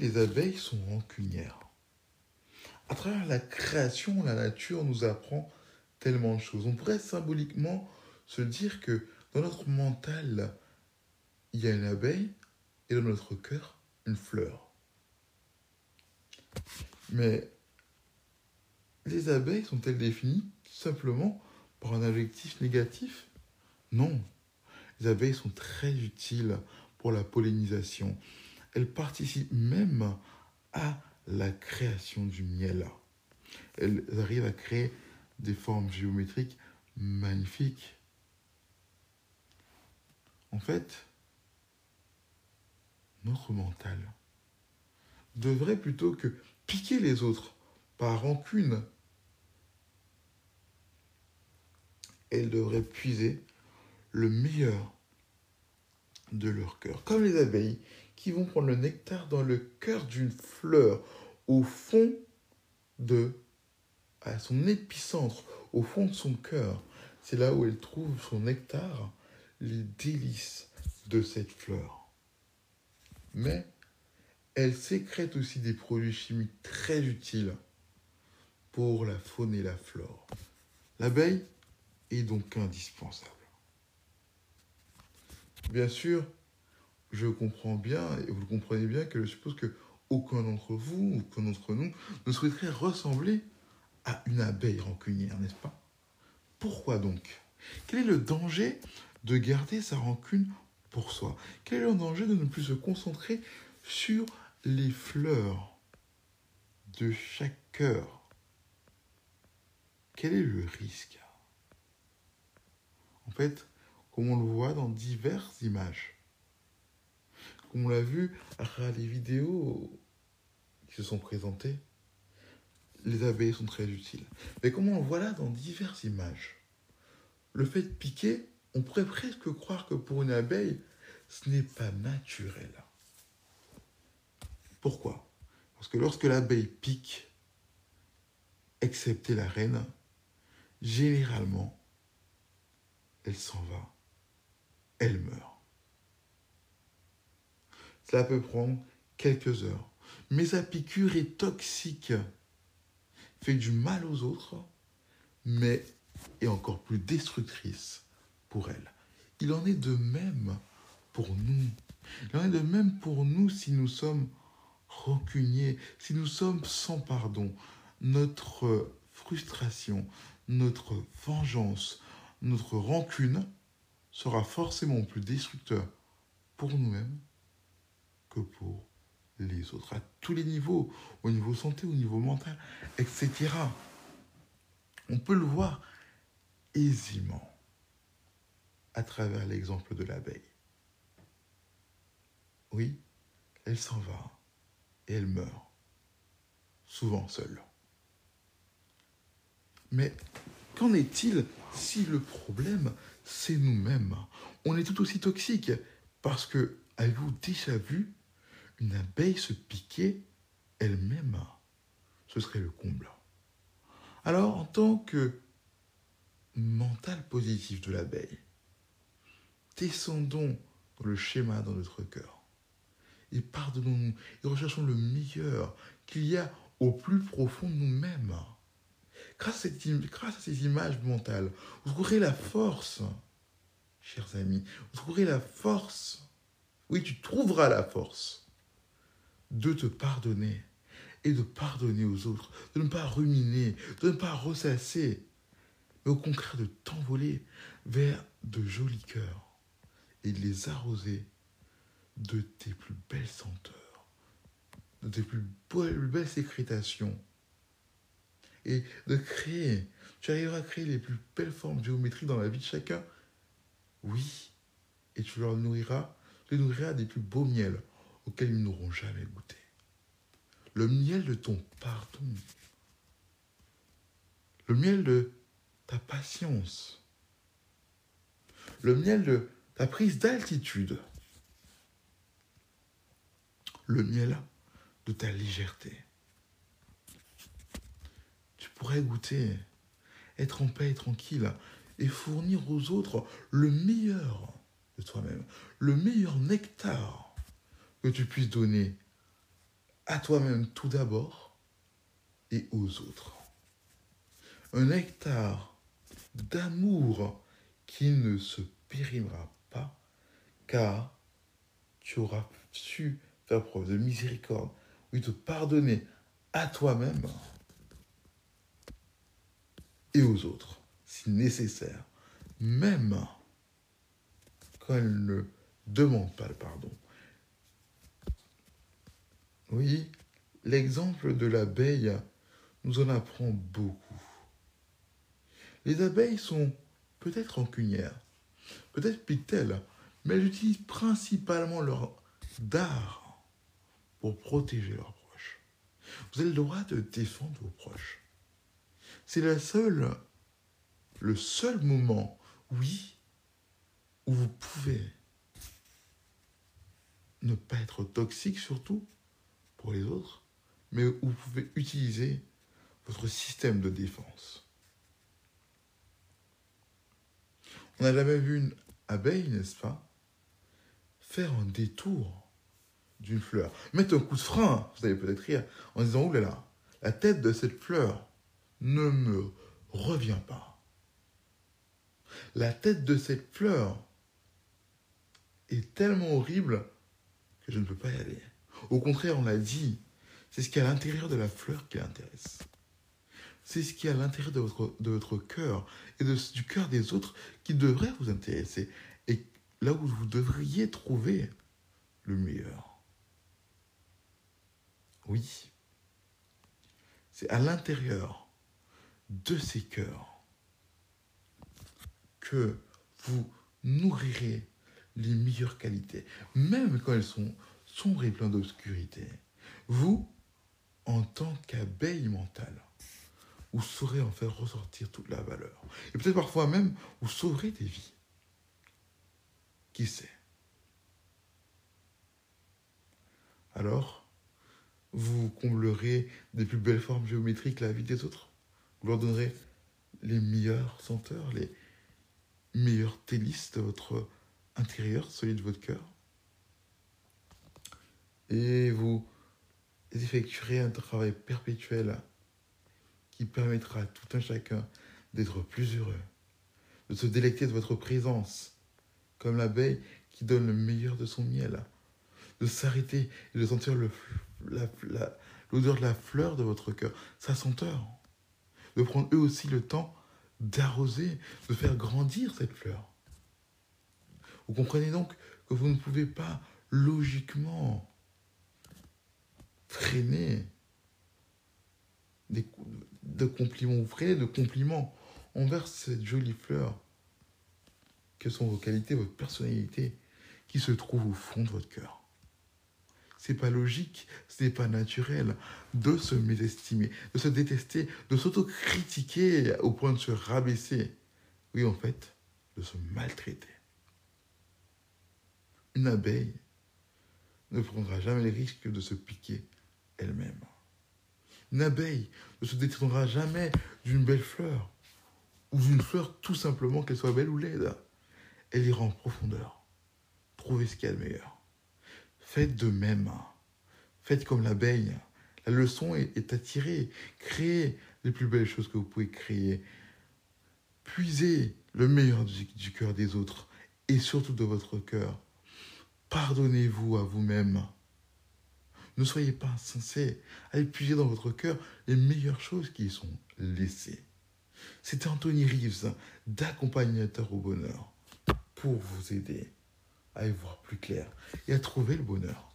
les abeilles sont rancunières. À travers la création, la nature nous apprend tellement de choses. On pourrait symboliquement se dire que dans notre mental, il y a une abeille et dans notre cœur, une fleur. Mais les abeilles sont-elles définies simplement par un adjectif négatif? Non. Les abeilles sont très utiles pour la pollinisation. Elles participent même à la création du miel. Elles arrivent à créer des formes géométriques magnifiques. En fait, notre mental devrait plutôt que piquer les autres par rancune, elle devrait puiser le meilleur de leur cœur, comme les abeilles qui vont prendre le nectar dans le cœur d'une fleur, au fond de à son épicentre, au fond de son cœur. C'est là où elle trouve son nectar, les délices de cette fleur. Mais elle sécrète aussi des produits chimiques très utiles pour la faune et la flore. L'abeille est donc indispensable. Bien sûr, je comprends bien, et vous le comprenez bien, que je suppose que aucun d'entre vous, aucun d'entre nous, ne souhaiterait ressembler à une abeille rancunière, n'est-ce pas? Pourquoi donc? Quel est le danger de garder sa rancune pour soi? Quel est le danger de ne plus se concentrer sur les fleurs de chaque cœur? Quel est le risque? En fait, comme on le voit dans diverses images, comme on l'a vu à les vidéos qui se sont présentées, les abeilles sont très utiles. Mais comme on le voit là dans diverses images, le fait de piquer, on pourrait presque croire que pour une abeille, ce n'est pas naturel. Pourquoi? Parce que lorsque l'abeille pique, excepté la reine, généralement, elle s'en va, elle meurt. Cela peut prendre quelques heures, mais sa piqûre est toxique, fait du mal aux autres, mais est encore plus destructrice pour elle. Il en est de même pour nous. Il en est de même pour nous si nous sommes rancuniers, si nous sommes sans pardon. Notre frustration, notre vengeance, notre rancune sera forcément plus destructeur pour nous-mêmes que pour les autres, à tous les niveaux, au niveau santé, au niveau mental, etc. On peut le voir aisément à travers l'exemple de l'abeille. Oui, elle s'en va et elle meurt, souvent seule. Mais qu'en est-il si le problème, c'est nous-mêmes On est tout aussi toxique parce que, avez-vous déjà vu une abeille se piquer elle-même? Ce serait le comble. Alors, en tant que mental positif de l'abeille, descendons dans le schéma dans notre cœur et pardonnons-nous et recherchons le meilleur qu'il y a au plus profond de nous-mêmes. Grâce, à, ces images mentales, vous trouverez la force, chers amis, vous trouverez la force, oui, tu trouveras la force de te pardonner et de pardonner aux autres, de ne pas ruminer, de ne pas ressasser, mais au contraire de t'envoler vers de jolis cœurs et de les arroser de tes plus belles senteurs, de tes plus belles sécrétations, et de créer, tu arriveras à créer les plus belles formes géométriques dans la vie de chacun. Oui, et tu leur nourriras, les nourriras des plus beaux miels auxquels ils n'auront jamais goûté. Le miel de ton pardon, le miel de ta patience, le miel de ta prise d'altitude, le miel de ta légèreté. Goûter, être en paix et tranquille et fournir aux autres le meilleur de toi-même, le meilleur nectar que tu puisses donner à toi-même tout d'abord et aux autres. Un nectar d'amour qui ne se périmera pas, car tu auras su faire preuve de miséricorde, oui, te pardonner à toi-même et aux autres, si nécessaire, même quand elles ne demandent pas le pardon. Oui, l'exemple de l'abeille nous en apprend beaucoup. Les abeilles sont peut-être rancunières, peut-être piquent-elles, mais elles utilisent principalement leur dard pour protéger leurs proches. Vous avez le droit de défendre vos proches. C'est la seule, le seul moment, oui, où vous pouvez ne pas être toxique surtout pour les autres, mais où vous pouvez utiliser votre système de défense. On n'a jamais vu une abeille, n'est-ce pas, faire un détour d'une fleur. Mettre un coup de frein, vous allez peut-être rire, en disant, oh là là, la tête de cette fleur ne me revient pas. La tête de cette fleur est tellement horrible que je ne peux pas y aller. Au contraire, on l'a dit, c'est ce qui est à l'intérieur de la fleur qui l'intéresse. C'est ce qui est à l'intérieur de votre, cœur et du cœur des autres qui devrait vous intéresser. Et là où vous devriez trouver le meilleur. Oui, c'est à l'intérieur de ces cœurs que vous nourrirez les meilleures qualités, même quand elles sont sombres et pleines d'obscurité. Vous, en tant qu'abeille mentale, vous saurez en faire ressortir toute la valeur. Et peut-être parfois même, vous sauverez des vies. Qui sait? Alors, vous comblerez des plus belles formes géométriques la vie des autres? Vous leur donnerez les meilleurs senteurs, les meilleurs délices de votre intérieur, celui de votre cœur. Et vous effectuerez un travail perpétuel qui permettra à tout un chacun d'être plus heureux, de se délecter de votre présence, comme l'abeille qui donne le meilleur de son miel, de s'arrêter et de sentir l'odeur de la fleur de votre cœur, sa senteur, prendre eux aussi le temps d'arroser, de faire grandir cette fleur. Vous comprenez donc que vous ne pouvez pas logiquement freiner de compliments, vous freiner de compliments envers cette jolie fleur que sont vos qualités, votre personnalité qui se trouve au fond de votre cœur. C'est pas logique, ce n'est pas naturel de se mésestimer, de se détester, de s'autocritiquer au point de se rabaisser. Oui, en fait, de se maltraiter. Une abeille ne prendra jamais le risque de se piquer elle-même. Une abeille ne se détournera jamais d'une belle fleur, ou d'une fleur tout simplement qu'elle soit belle ou laide. Elle ira en profondeur, trouver ce qu'il y a de meilleur. Faites de même. Faites comme l'abeille. La leçon est, à tirer. Créez les plus belles choses que vous pouvez créer. Puisez le meilleur du cœur des autres et surtout de votre cœur Pardonnez-vous à vous-même. Ne soyez pas insensé à épuiser dans votre cœur les meilleures choses qui y sont laissées. C'était Anthony Reeves, d'accompagnateur au bonheur, pour vous aider à y voir plus clair et à trouver le bonheur.